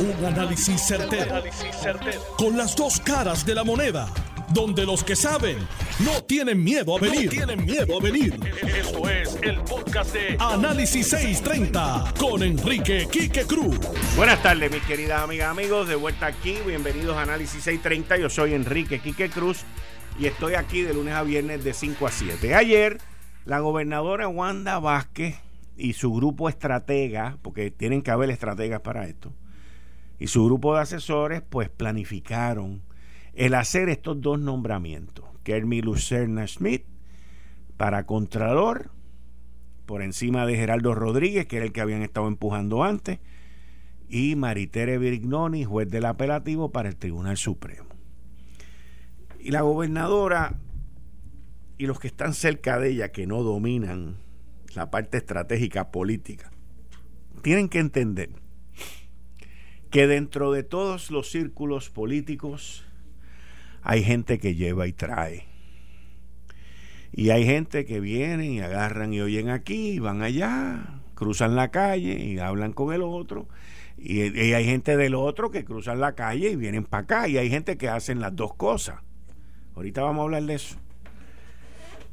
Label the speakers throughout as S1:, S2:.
S1: Un análisis certero, Con las dos caras de la moneda. Donde los que saben no tienen miedo a venir. tienen miedo a venir. Esto es el podcast de Análisis 630 con Enrique Quique Cruz.
S2: Buenas tardes, mis queridas amigas, amigos. De vuelta aquí. Bienvenidos a Análisis 630. Yo soy Enrique Quique Cruz y estoy aquí de lunes a viernes de 5 a 7. Ayer, la gobernadora Wanda Vázquez y su grupo estratega, porque tienen que haber estrategas para esto, y su grupo de asesores, pues planificaron el hacer estos dos nombramientos. Kermi Lucerna Schmidt para Contralor, por encima de Geraldo Rodríguez, que era el que habían estado empujando antes, y Maritere Virignoni, juez del apelativo para el Tribunal Supremo. Y la gobernadora y los que están cerca de ella, que no dominan la parte estratégica política, tienen que entender que dentro de todos los círculos políticos hay gente que lleva y trae. Y hay gente que viene y agarran y oyen aquí, y van allá, cruzan la calle y hablan con el otro. Y, y hay gente del otro que cruzan la calle y vienen para acá. Y hay gente que hacen las dos cosas. Ahorita vamos a hablar de eso.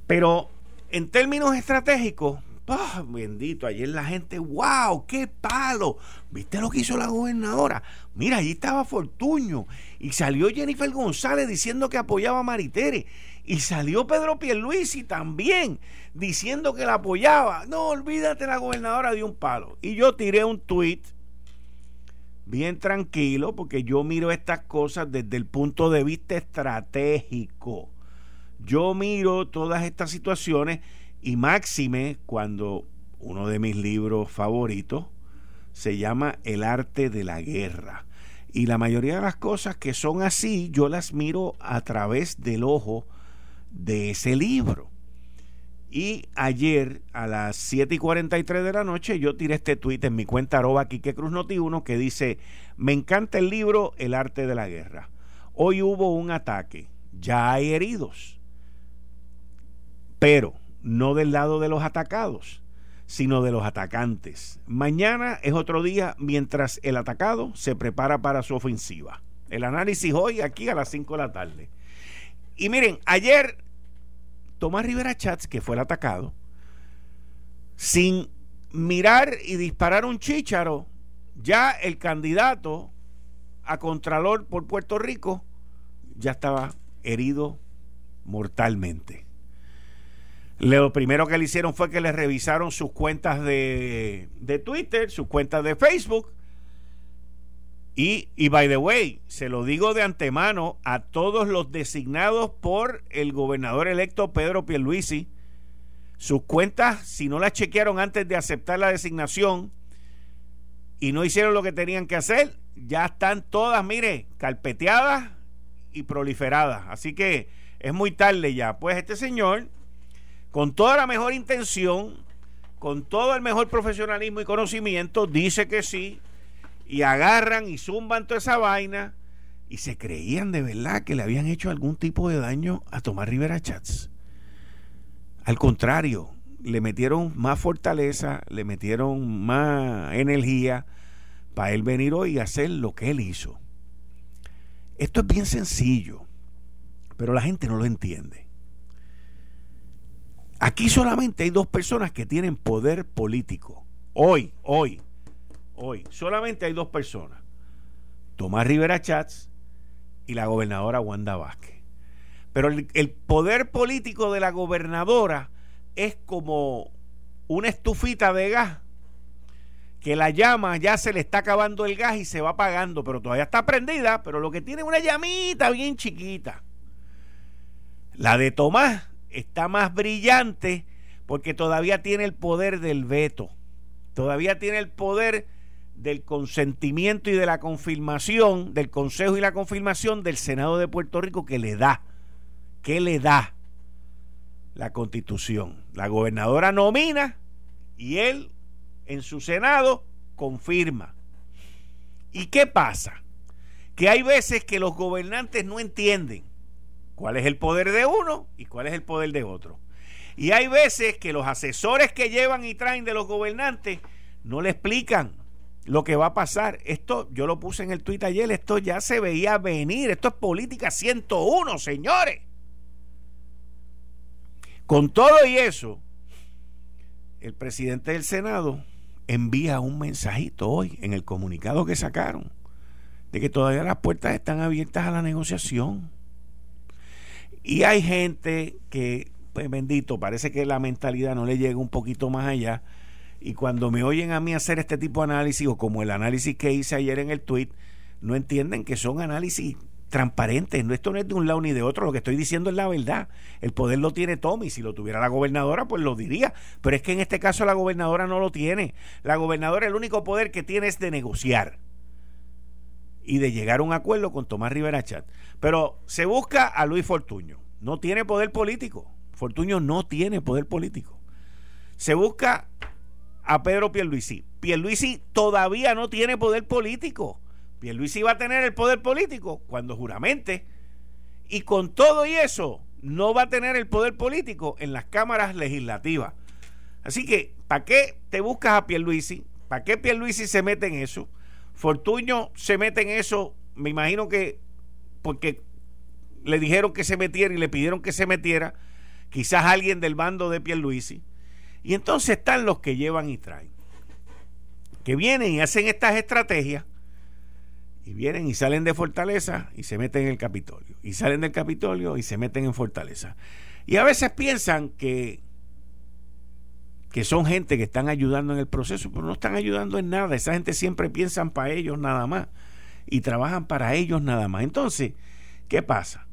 S2: Pero en términos estratégicos, ¡Ah, bendito, ayer la gente, wow, qué palo. ¿Viste lo que hizo la gobernadora? Mira, allí estaba Fortuño y salió Jennifer González diciendo que apoyaba a Maritere y salió Pedro Pierluisi también diciendo que la apoyaba. No, olvídate, la gobernadora dio un palo. Y yo tiré un tweet bien tranquilo porque yo miro estas cosas desde el punto de vista estratégico. Yo miro todas estas situaciones y máxime cuando uno de mis libros favoritos se llama El arte de la guerra. Y la mayoría de las cosas que son así, yo las miro a través del ojo de ese libro. Y ayer a las 7 y 43 de la noche yo tiré este tuit en mi cuenta arroba Quique Cruz Noti 1 que dice, me encanta el libro El arte de la guerra. Hoy hubo un ataque, ya hay heridos. Pero no del lado de los atacados, sino de los atacantes. Mañana es otro día mientras el atacado se prepara para su ofensiva. El análisis hoy aquí a las 5 de la tarde. Y miren, ayer Tomás Rivera Chats, que fue el atacado, sin mirar y disparar un chícharo, ya el candidato a Contralor por Puerto Rico ya estaba herido mortalmente. Lo primero que le hicieron fue que le revisaron sus cuentas de, Twitter, sus cuentas de Facebook. Y, y, by the way, se lo digo de antemano a todos los designados por el gobernador electo Pedro Pierluisi. Sus cuentas, si no las chequearon antes de aceptar la designación y no hicieron lo que tenían que hacer, ya están todas, mire, carpeteadas y proliferadas. Así que es muy tarde ya. Pues este señor con toda la mejor intención, con todo el mejor profesionalismo y conocimiento, dice que sí, y agarran y zumban toda esa vaina, y se creían de verdad que le habían hecho algún tipo de daño a Tomás Rivera Chats. Al contrario, le metieron más fortaleza, le metieron más energía para él venir hoy y hacer lo que él hizo. Esto es bien sencillo, pero la gente no lo entiende. Aquí solamente hay dos personas que tienen poder político. Hoy, hoy, hoy. Solamente hay dos personas. Tomás Rivera Chats y la gobernadora Wanda Vázquez. Pero el, poder político de la gobernadora es como una estufita de gas que la llama ya se le está acabando el gas y se va apagando, pero todavía está prendida, pero lo que tiene es una llamita bien chiquita. La de Tomás está más brillante porque todavía tiene el poder del veto, todavía tiene el poder del consentimiento y de la confirmación, del Consejo y la confirmación del Senado de Puerto Rico que le da, que le da la constitución. La gobernadora nomina y él en su Senado confirma. ¿Y qué pasa? Que hay veces que los gobernantes no entienden cuál es el poder de uno y cuál es el poder de otro. Y hay veces que los asesores que llevan y traen de los gobernantes no le explican lo que va a pasar. Esto, yo lo puse en el tuit ayer, esto ya se veía venir. Esto es política 101, señores. Con todo y eso, el presidente del Senado envía un mensajito hoy en el comunicado que sacaron de que todavía las puertas están abiertas a la negociación. Y hay gente que, pues bendito, parece que la mentalidad no le llega un poquito más allá. Y cuando me oyen a mí hacer este tipo de análisis, o como el análisis que hice ayer en el tweet, no entienden que son análisis transparentes. No, esto no es de un lado ni de otro. Lo que estoy diciendo es la verdad. El poder lo tiene Tommy. Si lo tuviera la gobernadora, pues lo diría. Pero es que en este caso la gobernadora no lo tiene. La gobernadora el único poder que tiene es de negociar y de llegar a un acuerdo con Tomás Rivera Chat. Pero se busca a Luis Fortuño. No tiene poder político. Fortuño no tiene poder político. Se busca a Pedro Pierluisi. Pierluisi todavía no tiene poder político. Pierluisi va a tener el poder político cuando juramente. Y con todo y eso, no va a tener el poder político en las cámaras legislativas. Así que, ¿para qué te buscas a Pierluisi? ¿Para qué Pierluisi se mete en eso? Fortuño se mete en eso, me imagino que porque le dijeron que se metiera y le pidieron que se metiera, quizás alguien del bando de Pierluisi. Y entonces están los que llevan y traen, que vienen y hacen estas estrategias y vienen y salen de Fortaleza y se meten en el Capitolio. Y salen del Capitolio y se meten en Fortaleza. Y a veces piensan que que son gente que están ayudando en el proceso, pero no están ayudando en nada. Esa gente siempre piensan para ellos nada más y trabajan para ellos nada más. Entonces, ¿qué pasa?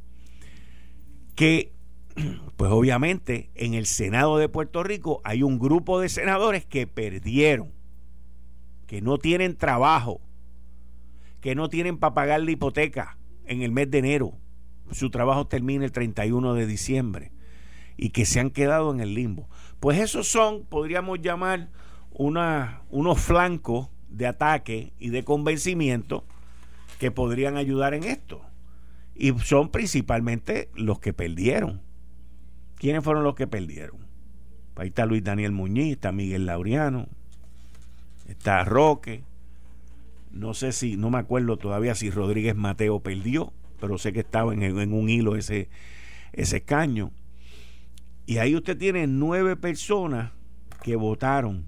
S2: Que, pues obviamente, en el Senado de Puerto Rico hay un grupo de senadores que perdieron, que no tienen trabajo, que no tienen para pagar la hipoteca en el mes de enero. Su trabajo termina el 31 de diciembre y que se han quedado en el limbo. Pues esos son, podríamos llamar, una, unos flancos de ataque y de convencimiento que podrían ayudar en esto. Y son principalmente los que perdieron. ¿Quiénes fueron los que perdieron? Ahí está Luis Daniel Muñiz, está Miguel Laureano, está Roque. No sé si, no me acuerdo todavía si Rodríguez Mateo perdió, pero sé que estaba en, en un hilo ese, ese escaño. Y ahí usted tiene nueve personas que votaron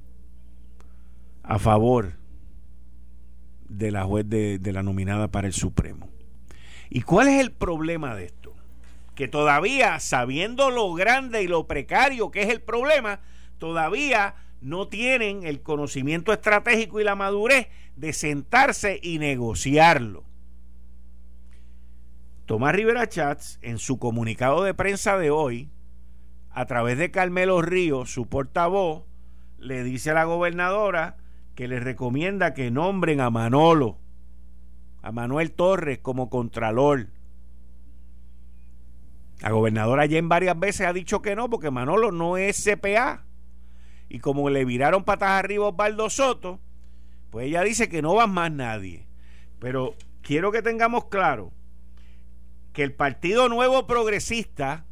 S2: a favor de la juez de, la nominada para el Supremo. ¿Y cuál es el problema de esto? Que todavía, sabiendo lo grande y lo precario que es el problema, todavía no tienen el conocimiento estratégico y la madurez de sentarse y negociarlo. Tomás Rivera Chats, en su comunicado de prensa de hoy, a través de Carmelo Ríos, su portavoz, le dice a la gobernadora que le recomienda que nombren a Manolo, a Manuel Torres como contralor. La gobernadora ya en varias veces ha dicho que no, porque Manolo no es CPA. Y como le viraron patas arriba a Osvaldo Soto, pues ella dice que no va más nadie. Pero quiero que tengamos claro que el Partido Nuevo Progresista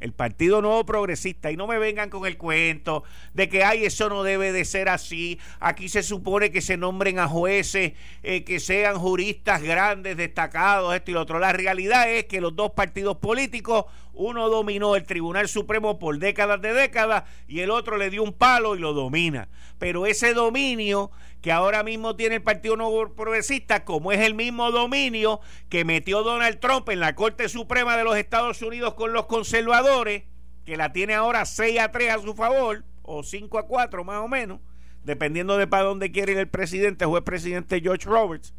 S2: el Partido Nuevo Progresista, y no me vengan con el cuento de que, ay, eso no debe de ser así. Aquí se supone que se nombren a jueces, eh, que sean juristas grandes, destacados, esto y lo otro. La realidad es que los dos partidos políticos, uno dominó el Tribunal Supremo por décadas de décadas y el otro le dio un palo y lo domina. Pero ese dominio que ahora mismo tiene el Partido Nuevo Progresista, como es el mismo dominio que metió Donald Trump en la Corte Suprema de los Estados Unidos con los conservadores, que la tiene ahora 6 a 3 a su favor, o 5 a 4 más o menos, dependiendo de para dónde quiere ir el presidente, juez presidente George Roberts.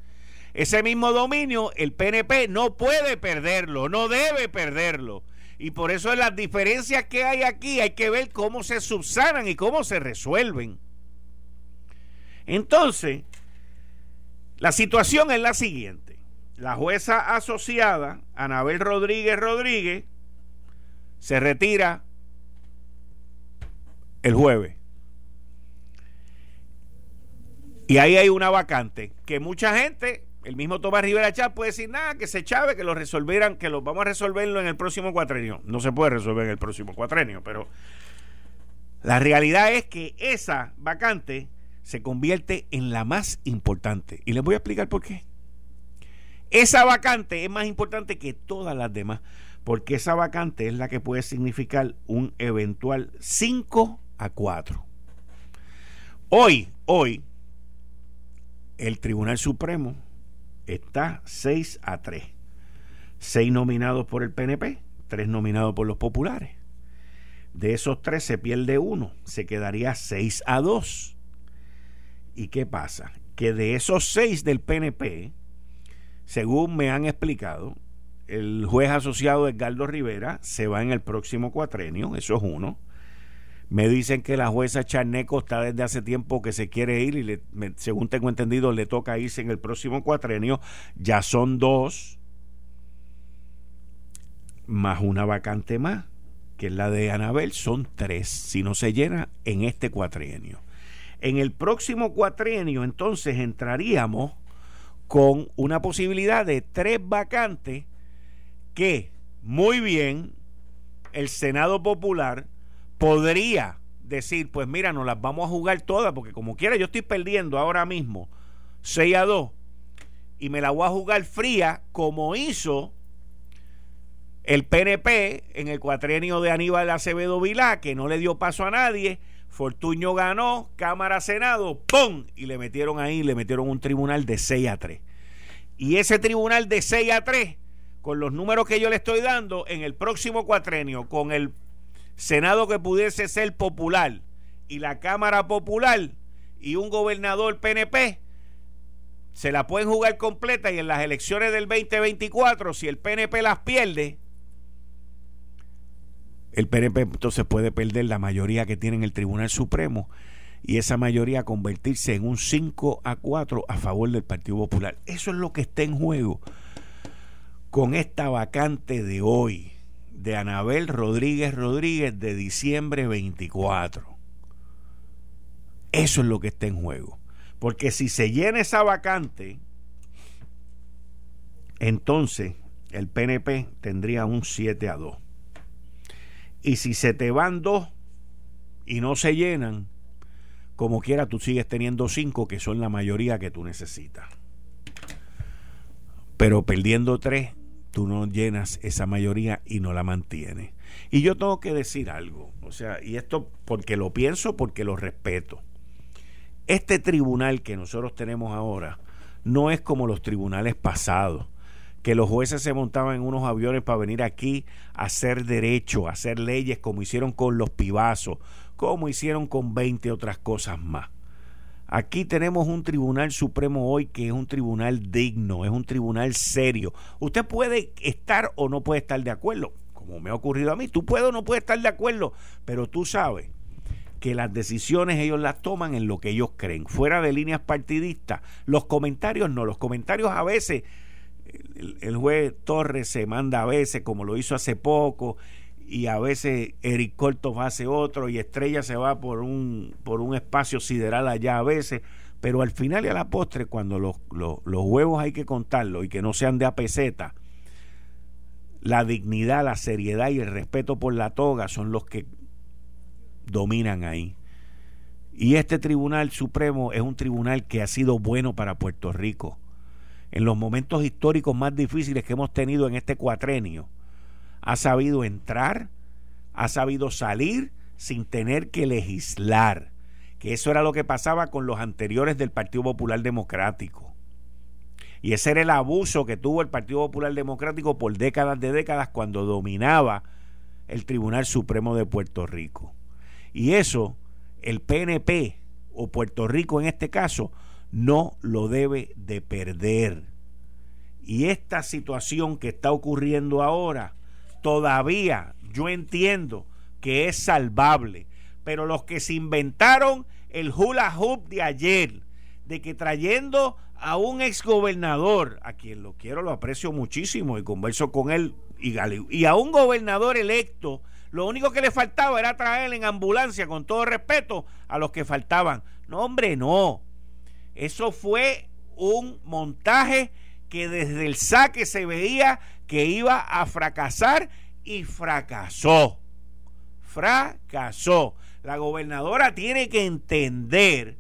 S2: Ese mismo dominio, el PNP no puede perderlo, no debe perderlo. Y por eso las diferencias que hay aquí hay que ver cómo se subsanan y cómo se resuelven. Entonces, la situación es la siguiente. La jueza asociada, Anabel Rodríguez Rodríguez, se retira el jueves. Y ahí hay una vacante que mucha gente, el mismo Tomás Rivera Chávez puede decir, nada, que se chave, que lo resolvieran, que lo vamos a resolverlo en el próximo cuatrenio. No se puede resolver en el próximo cuatrenio, pero la realidad es que esa vacante se convierte en la más importante. Y les voy a explicar por qué. Esa vacante es más importante que todas las demás, porque esa vacante es la que puede significar un eventual 5 a 4. Hoy, hoy, el Tribunal Supremo está 6 a 3. 6 nominados por el PNP, 3 nominados por los populares. De esos 3 se pierde uno, se quedaría 6 a 2. ¿Y qué pasa? Que de esos 6 del PNP, según me han explicado, el juez asociado Edgardo Rivera se va en el próximo cuatrenio, eso es uno. Me dicen que la jueza Charneco está desde hace tiempo que se quiere ir y según tengo entendido le toca irse en el próximo cuatrenio. Ya son dos, más una vacante más, que es la de Anabel, son tres, si no se llena en este cuatrienio. En el próximo cuatrienio entonces entraríamos con una posibilidad de tres vacantes que muy bien el Senado Popular podría decir, pues mira, nos las vamos a jugar todas, porque como quiera yo estoy perdiendo ahora mismo 6 a 2 y me la voy a jugar fría como hizo el PNP en el cuatrienio de Aníbal Acevedo Vilá, que no le dio paso a nadie. Fortuño ganó, Cámara Senado, ¡pum! Y le metieron ahí, le metieron un tribunal de 6 a 3. Y ese tribunal de 6 a 3, con los números que yo le estoy dando, en el próximo cuatrenio, con el Senado que pudiese ser popular y la Cámara Popular y un gobernador PNP, se la pueden jugar completa y en las elecciones del 2024, si el PNP las pierde, el PNP entonces puede perder la mayoría que tiene en el Tribunal Supremo y esa mayoría convertirse en un 5 a 4 a favor del Partido Popular. Eso es lo que está en juego con esta vacante de hoy de Anabel Rodríguez Rodríguez de diciembre 24. Eso es lo que está en juego. Porque si se llena esa vacante, entonces el PNP tendría un 7 a 2. Y si se te van dos y no se llenan, como quiera tú sigues teniendo cinco que son la mayoría que tú necesitas. Pero perdiendo tres, tú no llenas esa mayoría y no la mantienes. Y yo tengo que decir algo, o sea, y esto porque lo pienso, porque lo respeto. Este tribunal que nosotros tenemos ahora no es como los tribunales pasados, que los jueces se montaban en unos aviones para venir aquí a hacer derecho, a hacer leyes como hicieron con los pibazos, como hicieron con 20 otras cosas más. Aquí tenemos un tribunal supremo hoy que es un tribunal digno, es un tribunal serio. Usted puede estar o no puede estar de acuerdo, como me ha ocurrido a mí. Tú puedes o no puedes estar de acuerdo, pero tú sabes que las decisiones ellos las toman en lo que ellos creen, fuera de líneas partidistas. Los comentarios no, los comentarios a veces, el, juez Torres se manda a veces, como lo hizo hace poco, y a veces Eric Cortos hace otro y Estrella se va por un, por un espacio sideral allá a veces, pero al final y a la postre, cuando los, los, huevos hay que contarlos y que no sean de apeseta, la dignidad, la seriedad y el respeto por la toga son los que dominan ahí. Y este Tribunal Supremo es un tribunal que ha sido bueno para Puerto Rico. En los momentos históricos más difíciles que hemos tenido en este cuatrenio, ha sabido entrar, ha sabido salir sin tener que legislar, que eso era lo que pasaba con los anteriores del Partido Popular Democrático. Y ese era el abuso que tuvo el Partido Popular Democrático por décadas de décadas cuando dominaba el Tribunal Supremo de Puerto Rico. Y eso el PNP o Puerto Rico en este caso no lo debe de perder. Y esta situación que está ocurriendo ahora todavía yo entiendo que es salvable. Pero los que se inventaron el hula hoop de ayer, de que trayendo a un exgobernador, a quien lo quiero, lo aprecio muchísimo y converso con él, y, a un gobernador electo, lo único que le faltaba era traer en ambulancia, con todo respeto, a los que faltaban. No, hombre, no. Eso fue un montaje que desde el saque se veía que iba a fracasar y fracasó. Fracasó. La gobernadora tiene que entender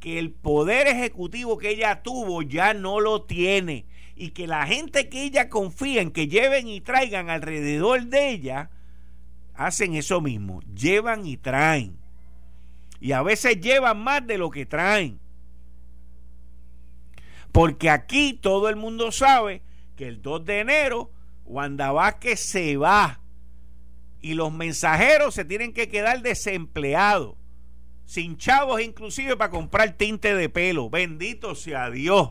S2: que el poder ejecutivo que ella tuvo ya no lo tiene y que la gente que ella confía en que lleven y traigan alrededor de ella hacen eso mismo, llevan y traen. Y a veces llevan más de lo que traen. Porque aquí todo el mundo sabe que el 2 de enero Wanda Vázquez se va y los mensajeros se tienen que quedar desempleados, sin chavos inclusive para comprar tinte de pelo. Bendito sea Dios.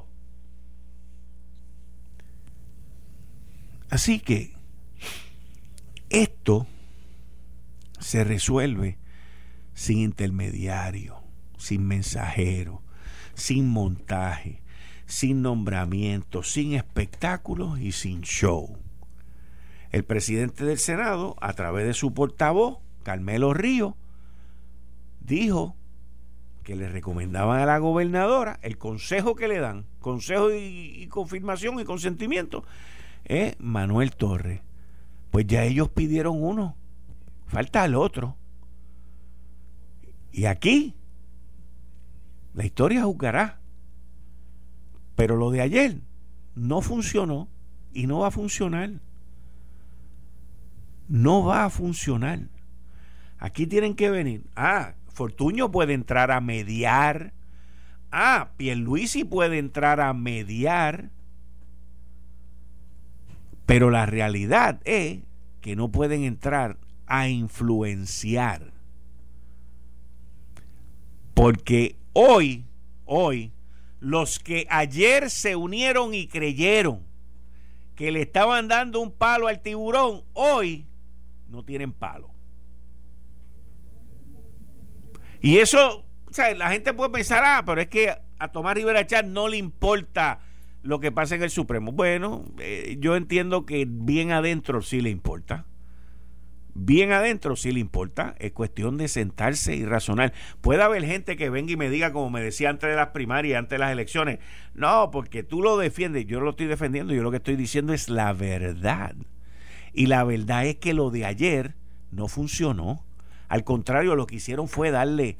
S2: Así que esto se resuelve sin intermediario, sin mensajero, sin montaje, sin nombramiento, sin espectáculos y sin show. El presidente del Senado, a través de su portavoz, Carmelo Río, dijo que le recomendaban a la gobernadora el consejo que le dan, consejo y, confirmación y consentimiento, es Manuel Torres. Pues ya ellos pidieron uno, falta el otro. Y aquí la historia juzgará. Pero lo de ayer no funcionó y no va a funcionar no va a funcionar. Aquí tienen que venir. Ah, Fortuño puede entrar a mediar. Ah, Pierluisi puede entrar a mediar. Pero la realidad es que no pueden entrar a influenciar. Porque hoy, hoy, los que ayer se unieron y creyeron que le estaban dando un palo al tiburón, hoy no tienen palo. Y eso, o sea, la gente puede pensar, ah, pero es que a Tomás Rivera Chat no le importa lo que pasa en el Supremo. Bueno, eh, yo entiendo que bien adentro sí le importa. Bien adentro sí le importa. Es cuestión de sentarse y razonar. Puede haber gente que venga y me diga, como me decía antes de las primarias, antes de las elecciones, no, porque tú lo defiendes. Yo lo estoy defendiendo. Yo lo que estoy diciendo es la verdad. Y la verdad es que lo de ayer no funcionó. Al contrario, lo que hicieron fue darle,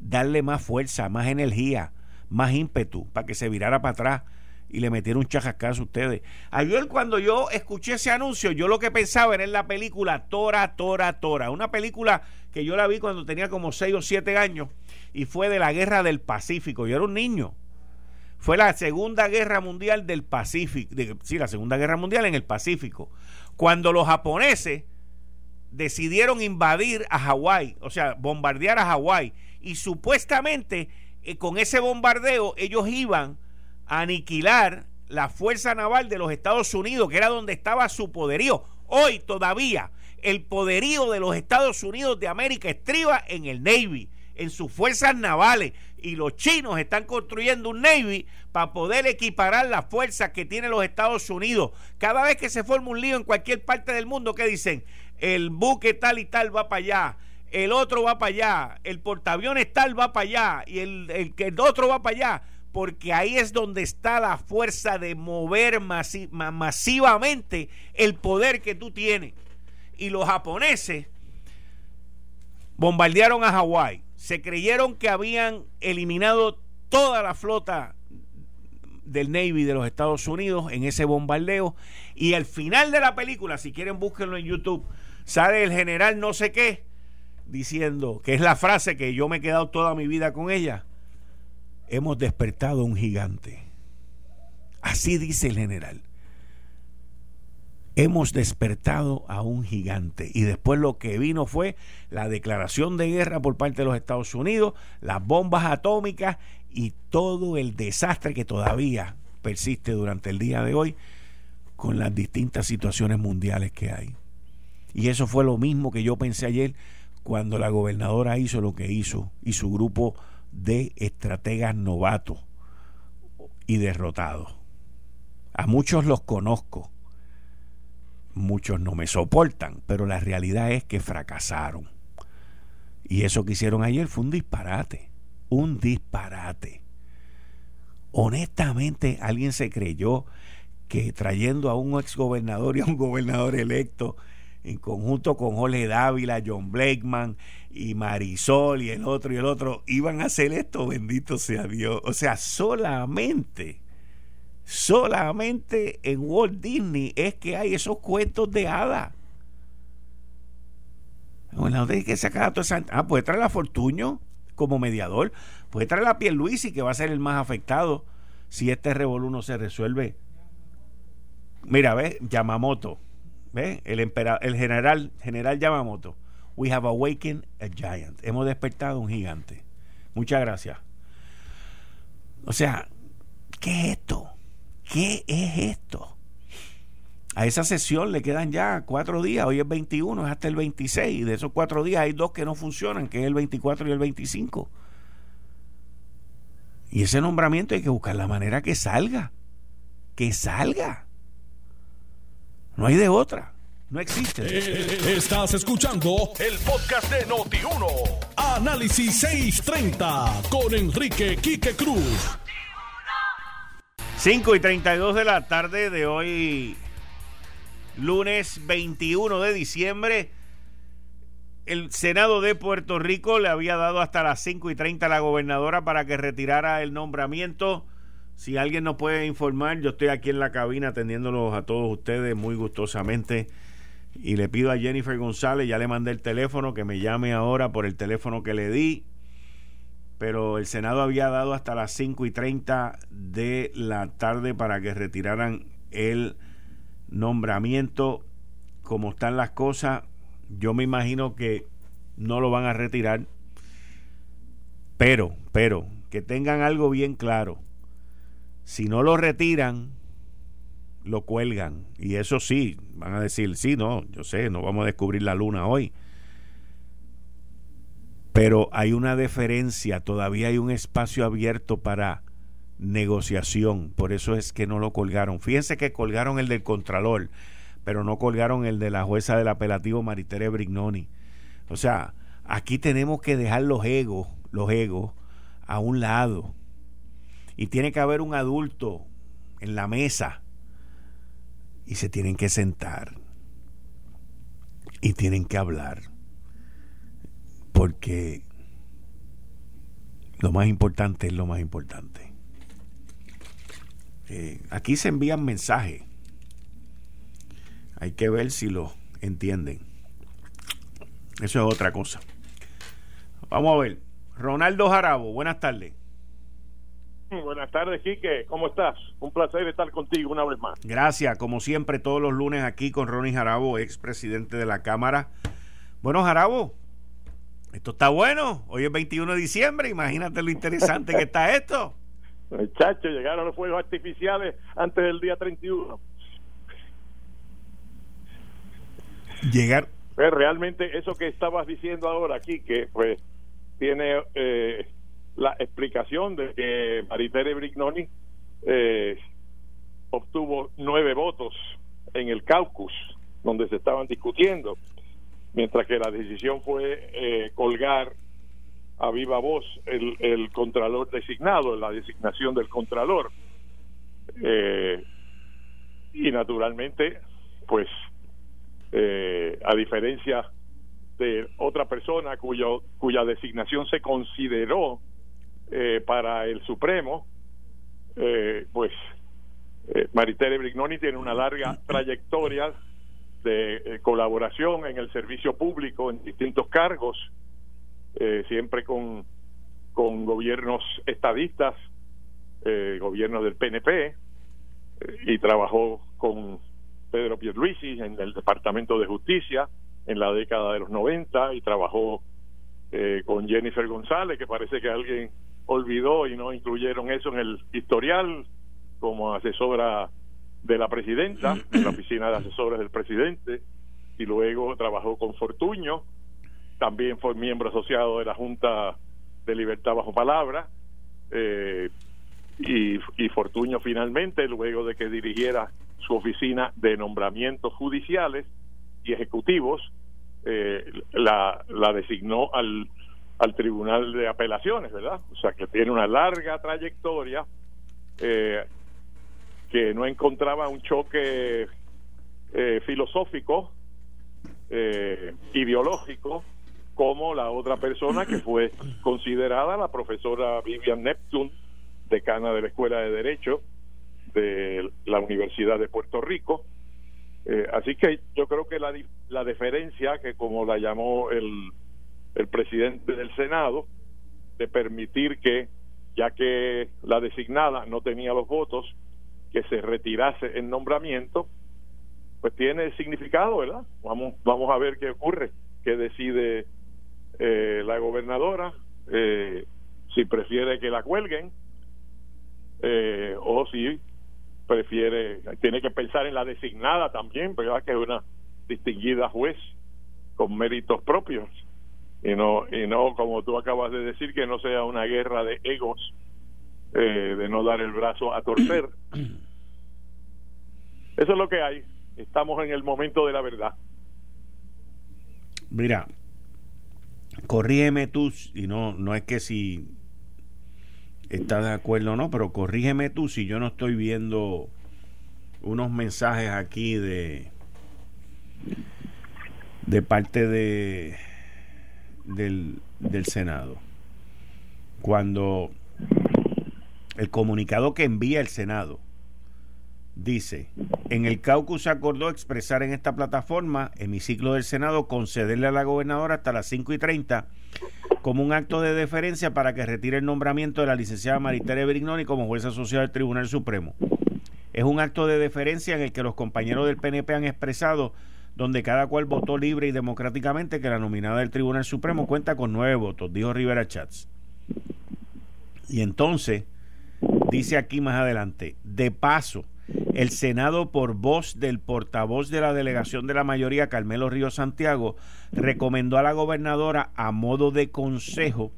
S2: darle más fuerza, más energía, más ímpetu para que se virara para atrás y le metieron un chajascazo a ustedes. Ayer cuando yo escuché ese anuncio, yo lo que pensaba era en la película Tora, Tora, Tora. Una película que yo la vi cuando tenía como 6 o 7 años y fue de la guerra del Pacífico. Yo era un niño. Fue la Segunda Guerra Mundial del Pacífico. sí, la Segunda Guerra Mundial en el Pacífico cuando los japoneses decidieron invadir a Hawái, o sea, bombardear a Hawái, y supuestamente eh, con ese bombardeo ellos iban aniquilar la fuerza naval de los Estados Unidos, que era donde estaba su poderío. Hoy todavía el poderío de los Estados Unidos de América estriba en el Navy, en sus fuerzas navales y los chinos están construyendo un Navy para poder equiparar las fuerzas que tienen los Estados Unidos. Cada vez que se forma un lío en cualquier parte del mundo, ¿qué dicen? El buque tal y tal va para allá, el otro va para allá, el portaaviones tal va para allá y el, el, el otro va para allá. Porque ahí es donde está la fuerza de mover masivamente el poder que tú tienes. Y los japoneses bombardearon a Hawái se creyeron que habían eliminado toda la flota del Navy de los Estados Unidos en ese bombardeo y al final de la película, si quieren búsquenlo en YouTube, sale el general no sé qué diciendo, que es la frase que yo me he quedado toda mi vida con ella, hemos despertado un gigante. Así dice el general hemos despertado a un gigante. Y después lo que vino fue la declaración de guerra por parte de los Estados Unidos, las bombas atómicas y todo el desastre que todavía persiste durante el día de hoy con las distintas situaciones mundiales que hay. Y eso fue lo mismo que yo pensé ayer cuando la gobernadora hizo lo que hizo y su grupo de estrategas novatos y derrotados. A muchos los conozco muchos no me soportan, pero la realidad es que fracasaron. Y eso que hicieron ayer fue un disparate, un disparate. Honestamente, alguien se creyó que trayendo a un exgobernador y a un gobernador electo en conjunto con Jorge Dávila, John Blakeman y Marisol y el otro y el otro, iban a hacer esto, bendito sea Dios. O sea, solamente, solamente en Walt Disney es que hay esos cuentos de hadas. Bueno, que sacar a esa... Ah, puede traer a Fortuño como mediador. Puede traer a Pierluisi, que va a ser el más afectado si este revolú no se resuelve. Mira, ve, Yamamoto. ¿Ve? El, el general, general Yamamoto. We have awakened a giant. Hemos despertado un gigante. Muchas gracias. O sea, ¿qué es esto? ¿Qué es esto? A esa sesión le quedan ya cuatro días. Hoy es 21, es hasta el 26. Y de esos cuatro días hay dos que no funcionan, que es el 24 y el 25. Y ese nombramiento hay que buscar la manera que salga. Que salga. No hay de otra. No existe.
S1: Eh, estás escuchando el podcast de Noti1. Análisis 630 con Enrique Quique Cruz.
S2: 5 y 32 de la tarde de hoy, lunes 21 de diciembre el Senado de Puerto Rico le había dado hasta las 5 y 30 a la gobernadora para que retirara el nombramiento. Si alguien nos puede informar, yo estoy aquí en la cabina atendiéndolos a todos ustedes muy gustosamente. Y le pido a Jennifer González, ya le mandé el teléfono, que me llame ahora por el teléfono que le di. Pero el Senado había dado hasta las 5 y 30 de la tarde para que retiraran el nombramiento. Como están las cosas, yo me imagino que no lo van a retirar. Pero, pero, que tengan algo bien claro. Si no lo retiran, lo cuelgan. Y eso sí, van a decir, sí, no, yo sé, no vamos a descubrir la luna hoy. Pero hay una deferencia, todavía hay un espacio abierto para negociación. Por eso es que no lo colgaron. Fíjense que colgaron el del Contralor pero no colgaron el de la jueza del apelativo Maritere Brignoni. O sea, aquí tenemos que dejar los egos, los egos a un lado. Y tiene que haber un adulto en la mesa y se tienen que sentar y tienen que hablar. Porque lo más importante es lo más importante. Eh, aquí se envían mensajes hay que ver si lo entienden. Eso es otra cosa. Vamos a ver. Ronaldo Jarabo, buenas tardes.
S3: Buenas tardes, Quique. ¿Cómo estás? Un placer estar contigo una vez más.
S2: Gracias. Como siempre, todos los lunes aquí con Ronnie Jarabo, ex presidente de la Cámara. Bueno, Jarabo, esto está bueno. Hoy es 21 de diciembre. Imagínate lo interesante que está esto.
S3: Muchachos, llegaron los fuegos artificiales antes del día 31.
S2: llegar.
S3: Pues realmente eso que estabas diciendo ahora aquí, que pues tiene eh, la explicación de que Maritere Brignoni eh, obtuvo nueve votos en el caucus donde se estaban discutiendo, mientras que la decisión fue eh, colgar a viva voz el, el contralor designado, la designación del contralor. y naturalmente, pues eh, a diferencia de otra persona cuyo, cuya designación se consideró eh, para el Supremo, eh, pues eh, Maritere Brignoni tiene una larga trayectoria de colaboración en el servicio público en distintos cargos, siempre con, con gobiernos estadistas, gobiernos del PNP, y trabajó con Pedro Pierluisi en el Departamento de Justicia en la década de los 90 y trabajó eh, con Jennifer González, que parece que alguien olvidó y no incluyeron eso en el historial como asesora de la presidenta, en la oficina de asesores del presidente, y luego trabajó con Fortuño, también fue miembro asociado de la Junta de Libertad Bajo Palabra, eh, y, y Fortuño finalmente, luego de que dirigiera su oficina de nombramientos judiciales y ejecutivos, eh, la, la designó al, al Tribunal de Apelaciones, ¿verdad? O sea, que tiene una larga trayectoria eh, que no encontraba un choque eh, filosófico eh, ideológico como la otra persona que fue considerada la profesora Vivian Neptune, decana de la Escuela de Derecho de la Universidad de Puerto Rico. Eh, así que yo creo que la, la deferencia, que como la llamó el, el presidente del Senado, de permitir que, ya que la designada no tenía los votos, que se retirase el nombramiento, pues tiene significado, ¿verdad? Vamos, vamos a ver qué ocurre, qué decide eh, la gobernadora, eh, si prefiere que la cuelguen eh, o si prefiere, tiene que pensar en la designada también, ¿verdad? Que es una distinguida juez con méritos propios y no y no como tú acabas de decir que no sea una guerra de egos de no dar el brazo a torcer eso es lo que hay estamos en el momento de la verdad.
S2: Mira, corrígeme tú, y no, no es que si estás de acuerdo o no, pero corrígeme tú si yo no estoy viendo unos mensajes aquí de de parte de del, del Senado. Cuando el comunicado que envía el Senado dice, en el caucus se acordó expresar en esta plataforma, hemiciclo del Senado, concederle a la gobernadora hasta las 5 y 30 como un acto de deferencia para que retire el nombramiento de la licenciada Maritere Brignoni como jueza asociada del Tribunal Supremo. Es un acto de deferencia en el que los compañeros del PNP han expresado donde cada cual votó libre y democráticamente que la nominada del Tribunal Supremo cuenta con nueve votos, dijo Rivera Chats. Y entonces, dice aquí más adelante, de paso, el Senado, por voz del portavoz de la delegación de la mayoría, Carmelo Río Santiago, recomendó a la gobernadora a modo de consejo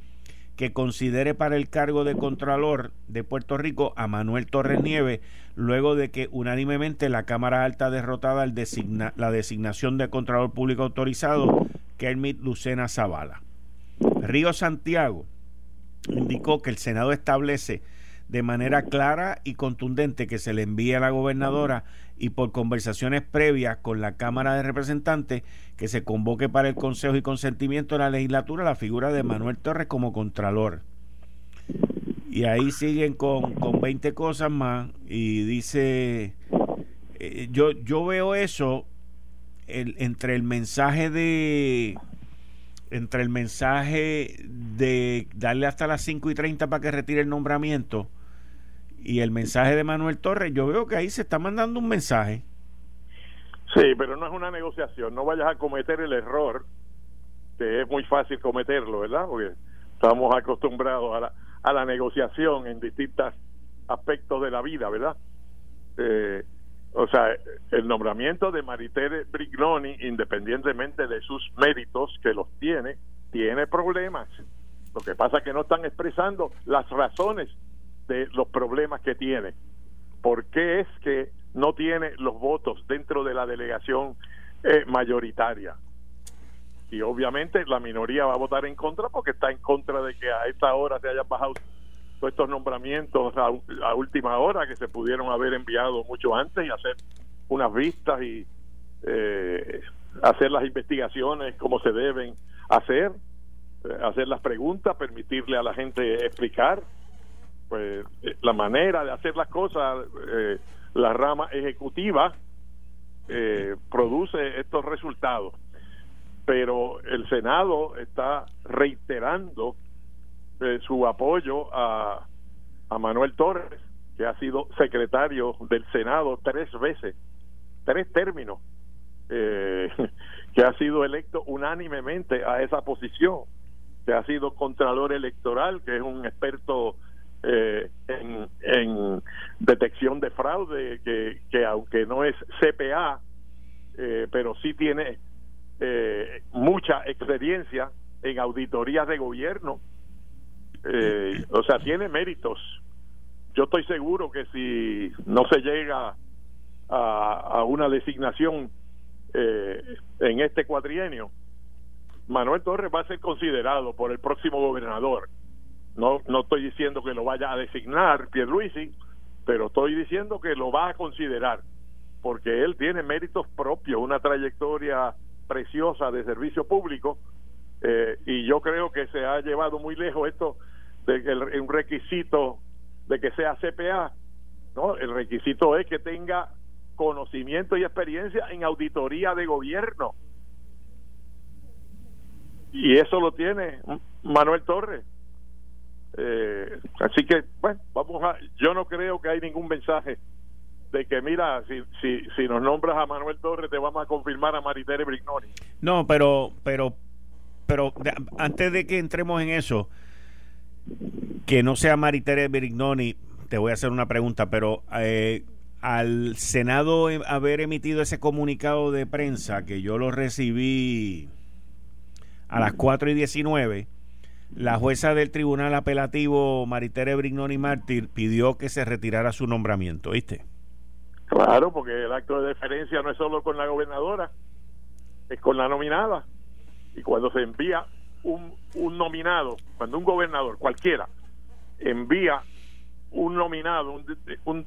S2: que considere para el cargo de Contralor de Puerto Rico a Manuel Torres Nieve, luego de que unánimemente la Cámara Alta derrotada la designación de Contralor Público Autorizado, Kermit Lucena Zavala. Río Santiago indicó que el Senado establece de manera clara y contundente que se le envíe a la gobernadora y por conversaciones previas con la Cámara de Representantes que se convoque para el consejo y consentimiento de la legislatura la figura de Manuel Torres como contralor. Y ahí siguen con, con 20 cosas más y dice, eh, yo, yo veo eso entre el mensaje de entre el mensaje de darle hasta las 5 y 30 para que retire el nombramiento y el mensaje de Manuel Torres, yo veo que ahí se está mandando un mensaje.
S3: Sí, pero no es una negociación, no vayas a cometer el error, que es muy fácil cometerlo, ¿verdad? Porque estamos acostumbrados a la, a la negociación en distintos aspectos de la vida, ¿verdad? Eh, o sea, el nombramiento de Maritere Brignoni, independientemente de sus méritos, que los tiene, tiene problemas. Lo que pasa es que no están expresando las razones de los problemas que tiene. ¿Por qué es que no tiene los votos dentro de la delegación eh, mayoritaria? Y obviamente la minoría va a votar en contra porque está en contra de que a esta hora se hayan bajado todos estos nombramientos a, última hora que se pudieron haber enviado mucho antes y hacer unas vistas y eh, hacer las investigaciones como se deben hacer, eh, hacer las preguntas, permitirle a la gente explicar pues eh, la manera de hacer las cosas, eh, la rama ejecutiva eh, produce estos resultados. Pero el Senado está reiterando su apoyo a, a Manuel Torres, que ha sido secretario del Senado tres veces, tres términos, que ha sido electo unánimemente a esa posición, que ha sido contralor electoral, que es un experto eh, en, detección de fraude, que, que aunque no es CPA, eh, pero sí tiene eh, mucha experiencia en auditorías de gobierno, o sea, tiene méritos. Yo estoy seguro que si no se llega a, a una designación en este cuatrienio, Manuel Torres va a ser considerado por el próximo gobernador no, no estoy diciendo que lo vaya a designar Pierluisi, pero estoy diciendo que lo va a considerar, porque él tiene méritos propios, una trayectoria preciosa de servicio público eh, y yo creo que se ha llevado muy lejos esto de que el, un requisito de que sea CPA, ¿no? El requisito es que tenga conocimiento y experiencia en auditoría de gobierno. Y eso lo tiene Manuel Torres. Eh, así que, bueno, vamos a. Yo no creo que hay ningún mensaje de que, mira, si, si, si nos nombras a Manuel Torres, te vamos a confirmar a Maritere Brignoni.
S2: No, pero, pero, pero antes de que entremos en eso, que no sea Maritere Brignoni, te voy a hacer una pregunta, pero eh, al Senado haber emitido ese comunicado de prensa, que yo lo recibí a las 4 y 19, la jueza del Tribunal Apelativo, Maritere Brignoni Mártir, pidió que se retirara su nombramiento, ¿viste?
S3: Claro, porque el acto de deferencia no es solo con la gobernadora, es con la nominada. Y cuando se envía un, un nominado, cuando un gobernador, cualquiera, envía un nominado, un, un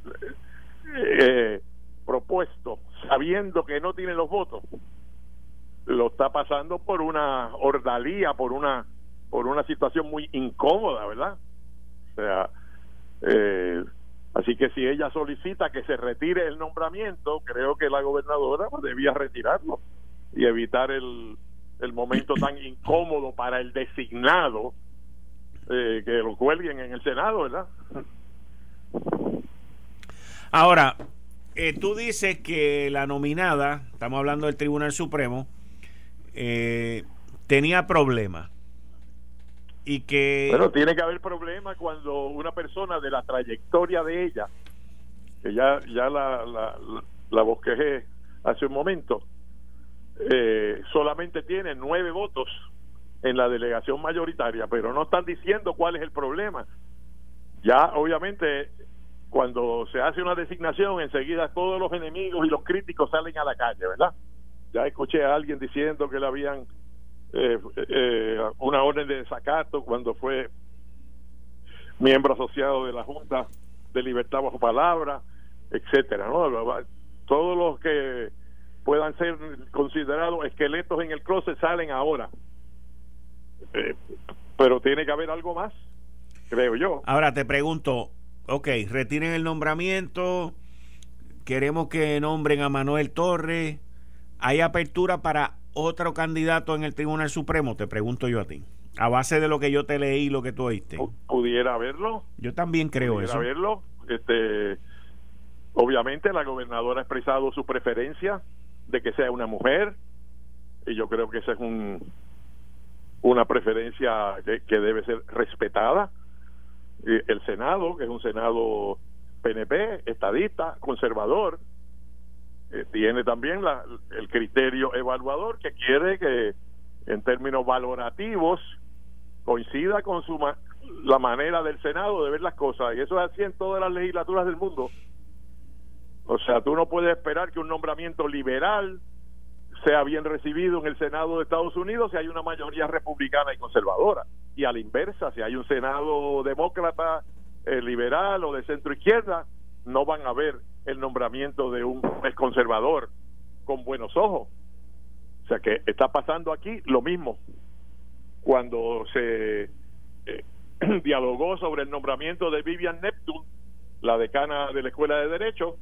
S3: eh, propuesto, sabiendo que no tiene los votos, lo está pasando por una ordalía, por una por una situación muy incómoda, ¿verdad? O sea, eh, así que si ella solicita que se retire el nombramiento, creo que la gobernadora pues, debía retirarlo y evitar el, el momento tan incómodo para el designado eh, que lo cuelguen en el Senado, ¿verdad?
S2: Ahora, eh, tú dices que la nominada, estamos hablando del Tribunal Supremo, eh, tenía problemas y que
S3: bueno tiene que haber problemas cuando una persona de la trayectoria de ella que ya ya la la, la bosquejé hace un momento eh, solamente tiene nueve votos en la delegación mayoritaria pero no están diciendo cuál es el problema. Ya obviamente cuando se hace una designación enseguida todos los enemigos y los críticos salen a la calle verdad ya escuché a alguien diciendo que le habían eh, eh, una orden de desacato cuando fue miembro asociado de la Junta de Libertad Bajo Palabra, etcétera, ¿no? Todos los que puedan ser considerados esqueletos en el closet salen ahora. Eh, pero tiene que haber algo más, creo yo.
S2: Ahora te pregunto, ok, retiren el nombramiento, queremos que nombren a Manuel Torres, ¿hay apertura para otro candidato en el Tribunal Supremo? Te pregunto yo a ti. A base de lo que yo te leí, lo que tú oíste.
S3: Pudiera haberlo.
S2: Yo también creo
S3: pudiera
S2: eso.
S3: verlo. Este, obviamente la gobernadora ha expresado su preferencia de que sea una mujer y yo creo que esa es un, una preferencia que, que debe ser respetada. El Senado, que es un Senado PNP, estadista, conservador, eh, tiene también la, el criterio evaluador que quiere que en términos valorativos coincida con su la manera del Senado de ver las cosas y eso es así en todas las legislaturas del mundo. O sea tú no puedes esperar que un nombramiento liberal sea bien recibido en el Senado de Estados Unidos si hay una mayoría republicana y conservadora y a la inversa si hay un Senado demócrata eh, liberal o de centro izquierda no van a ver el nombramiento de un juez conservador con buenos ojos. O sea que está pasando aquí lo mismo. Cuando se eh, dialogó sobre el nombramiento de Vivian Neptune, la decana de la Escuela de Derecho,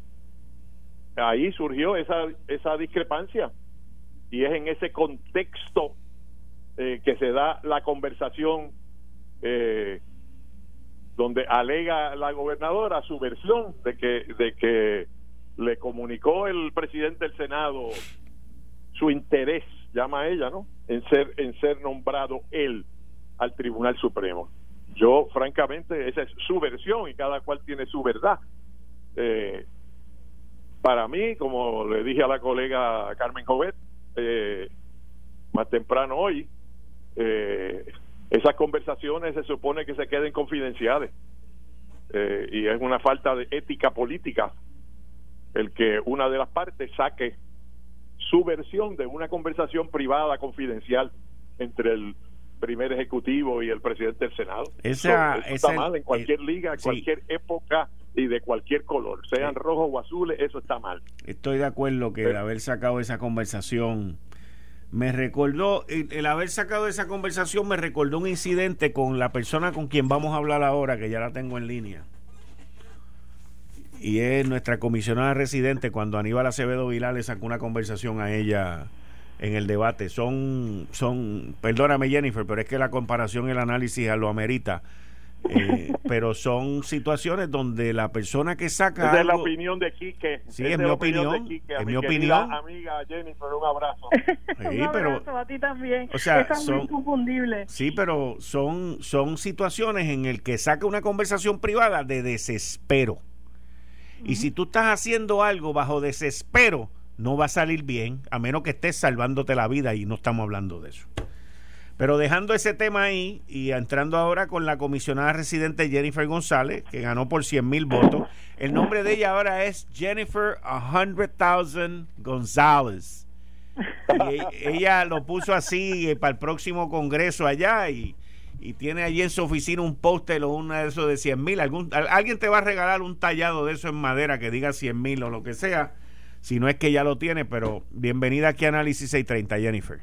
S3: ahí surgió esa, esa discrepancia. Y es en ese contexto eh, que se da la conversación eh, donde alega la gobernadora su versión de que de que le comunicó el presidente del Senado su interés, llama a ella, ¿no? En ser en ser nombrado él al Tribunal Supremo. Yo, francamente, esa es su versión y cada cual tiene su verdad. Eh, para mí, como le dije a la colega Carmen Jovet eh, más temprano hoy, eh, esas conversaciones se supone que se queden confidenciales eh, y es una falta de ética política el que una de las partes saque su versión de una conversación privada confidencial entre el primer ejecutivo y el presidente del Senado.
S2: Esa,
S3: eso está mal en cualquier liga, en cualquier época y de cualquier color, sean rojos o azules, eso está mal.
S2: Estoy de acuerdo que de haber sacado esa conversación me recordó, el, haber sacado esa conversación me recordó un incidente con la persona con quien vamos a hablar ahora, que ya la tengo en línea. Y es nuestra comisionada residente cuando Aníbal Acevedo Vilar le sacó una conversación a ella en el debate. Son, son, perdóname Jennifer, pero es que la comparación, el análisis lo amerita. Eh, pero son situaciones donde la persona que saca.
S3: Es de la opinión de Quique.
S2: Sí, es, mi opinión. es mi opinión.
S3: Amiga Jennifer, un abrazo.
S4: un abrazo a ti también. O sea, es son, inconfundible.
S2: Sí, pero son, son situaciones en el que saca una conversación privada de desespero. Y si tú estás haciendo algo bajo desespero, no va a salir bien, a menos que estés salvándote la vida y no estamos hablando de eso. Pero dejando ese tema ahí y entrando ahora con la comisionada residente Jennifer González, que ganó por 100 mil votos, el nombre de ella ahora es Jennifer 100,000 González. Y e, ella lo puso así eh, para el próximo congreso allá y, tiene allí en su oficina un póster o una de esos de 100 mil. Alguien te va a regalar un tallado de eso en madera que diga 100 mil o lo que sea si no es que ya lo tiene, pero bienvenida aquí a Análisis 630, Jennifer.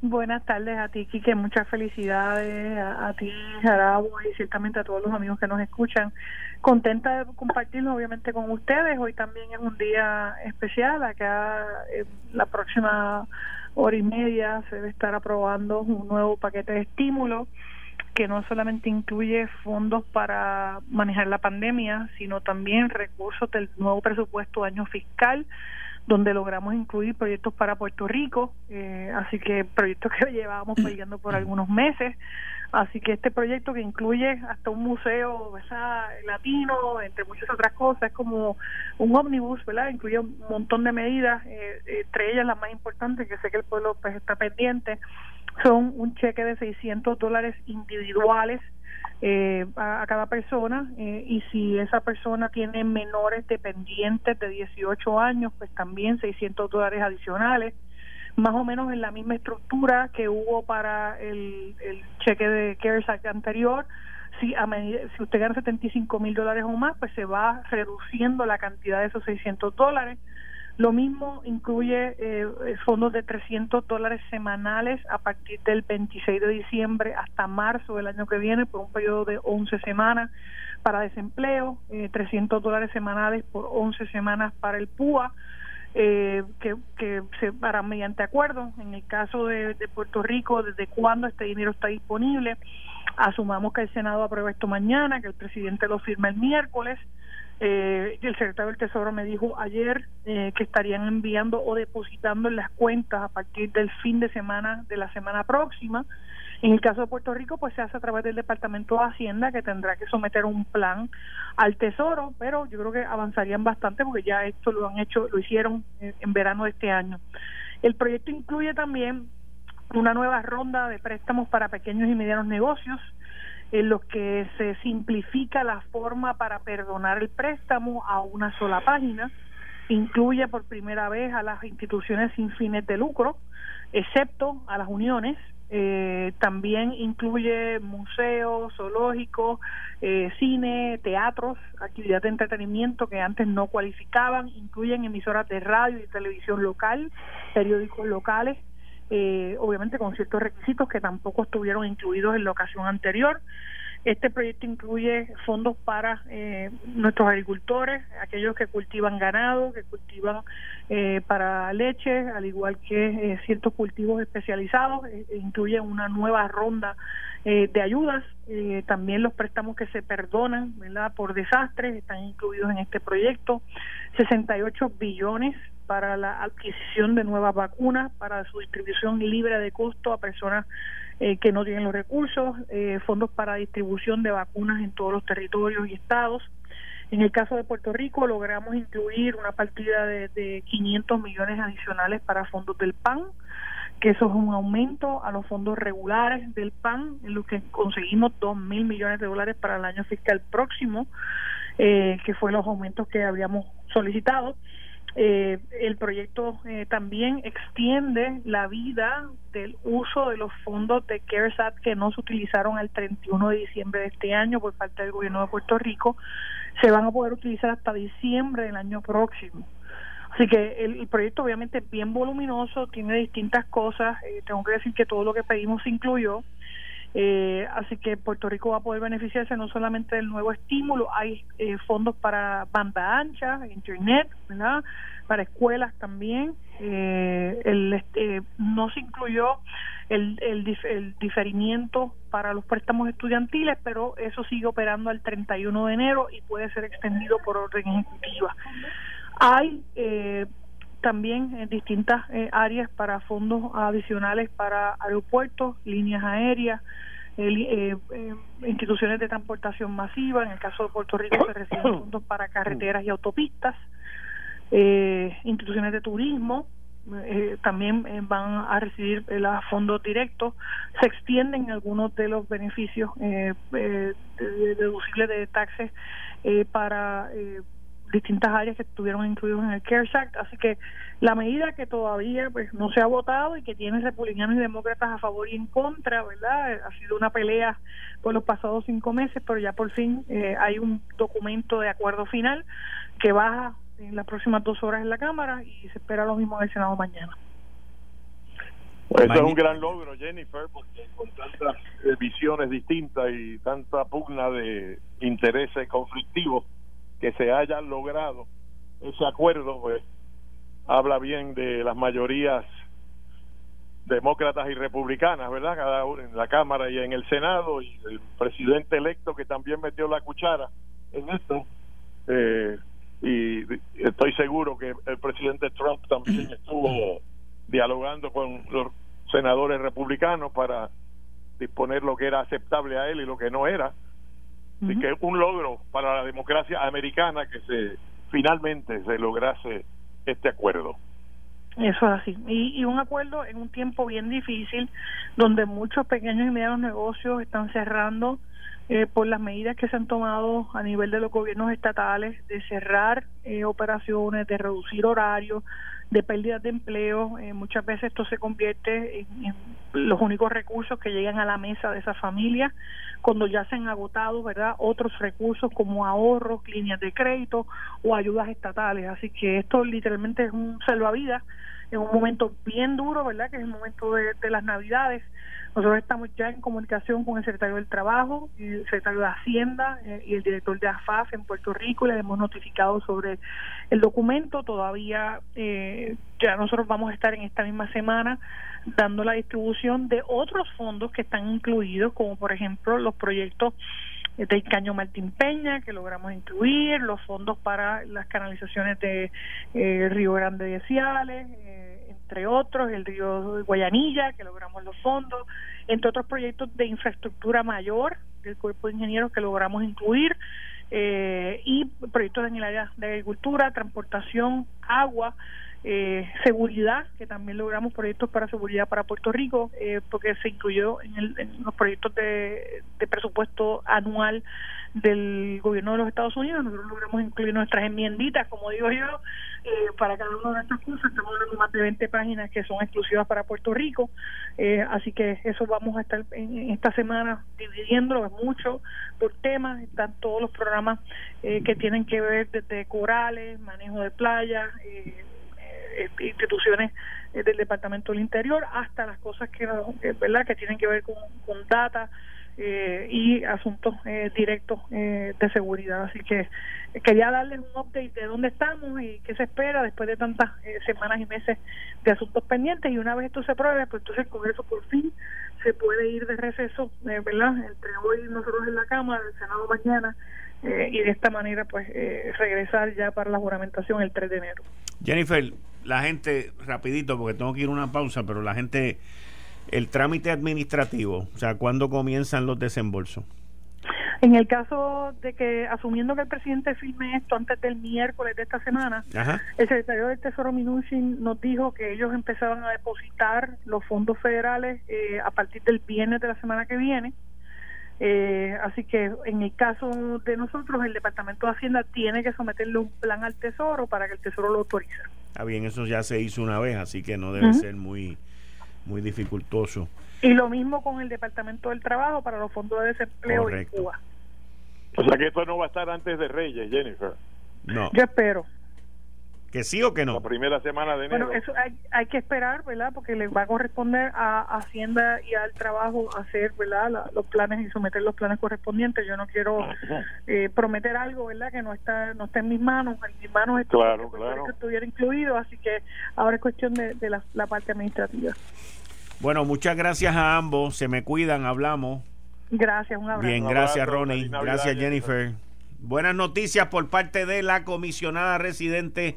S4: Buenas tardes a ti, Kike. Muchas felicidades a, ti, Jarabo, y ciertamente a todos los amigos que nos escuchan. Contenta de compartirlo, obviamente, con ustedes. Hoy también es un día especial. Acá, en la próxima hora y media, se debe estar aprobando un nuevo paquete de estímulo que no solamente incluye fondos para manejar la pandemia, sino también recursos del nuevo presupuesto año fiscal, donde logramos incluir proyectos para Puerto Rico, eh, así que proyectos que llevábamos pidiendo por algunos meses. Así que este proyecto que incluye hasta un museo latino, entre muchas otras cosas, es como un ómnibus, ¿verdad? Incluye un montón de medidas, eh, entre ellas las más importantes, que sé que el pueblo pues, está pendiente, son un cheque de 600 dólares individuales eh, a, cada persona eh, y si esa persona tiene menores dependientes de 18 años, pues también 600 dólares adicionales, más o menos en la misma estructura que hubo para el, el cheque de CARES Act anterior. Si, a medida, si usted gana 75 mil dólares o más, pues se va reduciendo la cantidad de esos 600 dólares lo mismo incluye eh, fondos de 300 dólares semanales a partir del 26 de diciembre hasta marzo del año que viene por un periodo de 11 semanas para desempleo, eh, 300 dólares semanales por 11 semanas para el PUA. Eh, que, se para mediante acuerdo. En el caso de, de Puerto Rico, desde cuándo este dinero está disponible, asumamos que el Senado aprueba esto mañana, que el presidente lo firma el miércoles. Eh, el secretario del Tesoro me dijo ayer eh, que estarían enviando o depositando en las cuentas a partir del fin de semana de la semana próxima. En el caso de Puerto Rico, pues se hace a través del Departamento de Hacienda, que tendrá que someter un plan al Tesoro, pero yo creo que avanzarían bastante porque ya esto lo han hecho, lo hicieron en verano de este año. El proyecto incluye también una nueva ronda de préstamos para pequeños y medianos negocios en los que se simplifica la forma para perdonar el préstamo a una sola página, incluye por primera vez a las instituciones sin fines de lucro, excepto a las uniones, eh, también incluye museos, zoológicos, eh, cine, teatros, actividades de entretenimiento que antes no cualificaban, incluyen emisoras de radio y televisión local, periódicos locales, eh, obviamente con ciertos requisitos que tampoco estuvieron incluidos en la ocasión anterior. Este proyecto incluye fondos para eh, nuestros agricultores, aquellos que cultivan ganado, que cultivan eh, para leche, al igual que eh, ciertos cultivos especializados. incluye una nueva ronda de ayudas. también los préstamos que se perdonan ¿verdad? por desastres están incluidos en este proyecto. 68 billones para la adquisición de nuevas vacunas, para su distribución libre de costo a personas eh, que no tienen los recursos, eh, fondos para distribución de vacunas en todos los territorios y estados. En el caso de Puerto Rico logramos incluir una partida de, de 500 millones adicionales para fondos del PAN, que eso es un aumento a los fondos regulares del PAN, en los que conseguimos 2 mil millones de dólares para el año fiscal próximo, eh, que fue los aumentos que habíamos solicitado. Eh, el proyecto eh, también extiende la vida del uso de los fondos de CARES que no se utilizaron al 31 de diciembre de este año por parte del gobierno de Puerto Rico. Se van a poder utilizar hasta diciembre del año próximo. Así que el, proyecto obviamente es bien voluminoso, tiene distintas cosas. Eh, tengo que decir que todo lo que pedimos se incluyó. Eh, así que Puerto Rico va a poder beneficiarse no solamente del nuevo estímulo, hay eh, fondos para banda ancha, internet, ¿verdad? para escuelas también. Eh, el, este, no se incluyó el, el, diferimiento para los préstamos estudiantiles, pero eso sigue operando al 31 de enero y puede ser extendido por orden ejecutiva. Hay eh, también distintas eh, áreas para fondos adicionales para aeropuertos, líneas aéreas, eh, eh, instituciones de transportación masiva. En el caso de Puerto Rico se reciben fondos para carreteras y autopistas, instituciones de turismo. también van a recibir los fondos directos, se extienden algunos de los beneficios deducibles de taxes para distintas áreas que estuvieron incluidos en el CARES Act, así que la medida que todavía pues no se ha votado y que tiene republicanos y demócratas a favor y en contra, ¿verdad? Ha sido una pelea por los pasados cinco meses, pero ya por fin eh, hay un documento de acuerdo final que baja en las próximas dos horas en la Cámara y se espera lo mismo en el Senado mañana.
S3: Pues eso es un gran logro, Jennifer, porque con tantas eh, visiones distintas y tanta pugna de intereses conflictivos, que se haya logrado ese acuerdo, pues habla bien de las mayorías demócratas y republicanas, ¿verdad? Cada uno en la Cámara y en el Senado, y el presidente electo que también metió la cuchara en esto. Eh, y estoy seguro que el presidente Trump también estuvo dialogando con los senadores republicanos para disponer lo que era aceptable a él y lo que no era Así que es un logro para la democracia americana que se finalmente se lograse este acuerdo.
S4: Eso es así. Y, y, un acuerdo en un tiempo bien difícil, donde muchos pequeños y medianos negocios están cerrando eh, por las medidas que se han tomado a nivel de los gobiernos estatales de cerrar eh, operaciones, de reducir horarios, de pérdidas de empleo. Eh, muchas veces esto se convierte en, los únicos recursos que llegan a la mesa de esas familias cuando ya se han agotado, ¿verdad? Otros recursos como ahorros, líneas de crédito o ayudas estatales. Así que esto literalmente es un salvavidas en un momento bien duro, ¿verdad? Que es el momento de, de las Navidades nosotros estamos ya en comunicación con el secretario del Trabajo, el secretario de Hacienda eh, y el director de AFAF en Puerto Rico. Le hemos notificado sobre el documento. Todavía eh, ya nosotros vamos a estar en esta misma semana dando la distribución de otros fondos que están incluidos, como por ejemplo los proyectos del Caño Martín Peña, que logramos incluir, los fondos para las canalizaciones de eh, Río Grande de Ciales, entre otros, el río Guayanilla, que logramos los fondos, entre otros proyectos de infraestructura mayor del cuerpo de ingenieros que logramos incluir, eh, y proyectos en el área de agricultura, transportación, agua, eh, seguridad, que también logramos proyectos para seguridad para Puerto Rico, eh, porque se incluyó en, el, en los proyectos de, de, presupuesto anual del gobierno de los Estados Unidos. Nosotros logramos incluir nuestras enmienditas, como digo yo, eh, para cada una de estas cosas. Estamos hablando más de 20 páginas que son exclusivas para Puerto Rico, eh, así que eso vamos a estar en, esta semana dividiéndolo, es mucho por temas. Están todos los programas eh, que tienen que ver desde corales, manejo de playas, eh, eh, instituciones eh, del Departamento del Interior hasta las cosas que, ¿verdad? que tienen que ver con, con data eh, y asuntos directos de seguridad. Así que quería darles un update de dónde estamos y qué se espera después de tantas semanas y meses de asuntos pendientes. Y una vez esto se apruebe, pues entonces el Congreso por fin se puede ir de receso, ¿verdad? Entre hoy nosotros en la Cámara, el Senado mañana. y de esta manera pues regresar ya para la juramentación el 3 de enero.
S2: Jennifer, la gente, rapidito, porque tengo que ir a una pausa, pero la gente, el trámite administrativo, o sea, ¿cuándo comienzan los desembolsos?
S4: En el caso de que, asumiendo que el presidente firme esto antes del miércoles de esta semana, el secretario del Tesoro Minuchin nos dijo que ellos empezaban a depositar los fondos federales eh, a partir del viernes de la semana que viene. Eh, así que en el caso de nosotros, el Departamento de Hacienda tiene que someterle un plan al Tesoro para que el Tesoro lo autorice.
S2: Ah, bien, eso ya se hizo una vez, así que no debe ser muy, muy dificultoso.
S4: Y lo mismo con el Departamento del Trabajo para los fondos de desempleo en Cuba.
S3: O sea que esto no va a estar antes de Reyes, Jennifer.
S2: No.
S4: Yo espero.
S2: ¿Que sí o que no?
S3: La primera semana de enero.
S4: Bueno, eso hay, hay que esperar, ¿verdad? Porque le va a corresponder a Hacienda y al trabajo hacer, ¿verdad? los planes y someter los planes correspondientes. Yo no quiero eh, prometer algo, ¿verdad? Que no está no está en mis manos. En mis manos está
S3: claro, claro.
S4: que estuviera incluido, así que ahora es cuestión de, la, la parte administrativa.
S2: Bueno, muchas gracias a ambos. Se me cuidan, hablamos.
S4: Gracias, un abrazo.
S2: Bien, gracias Ronnie. Gracias Jennifer. Buenas noticias por parte de la comisionada residente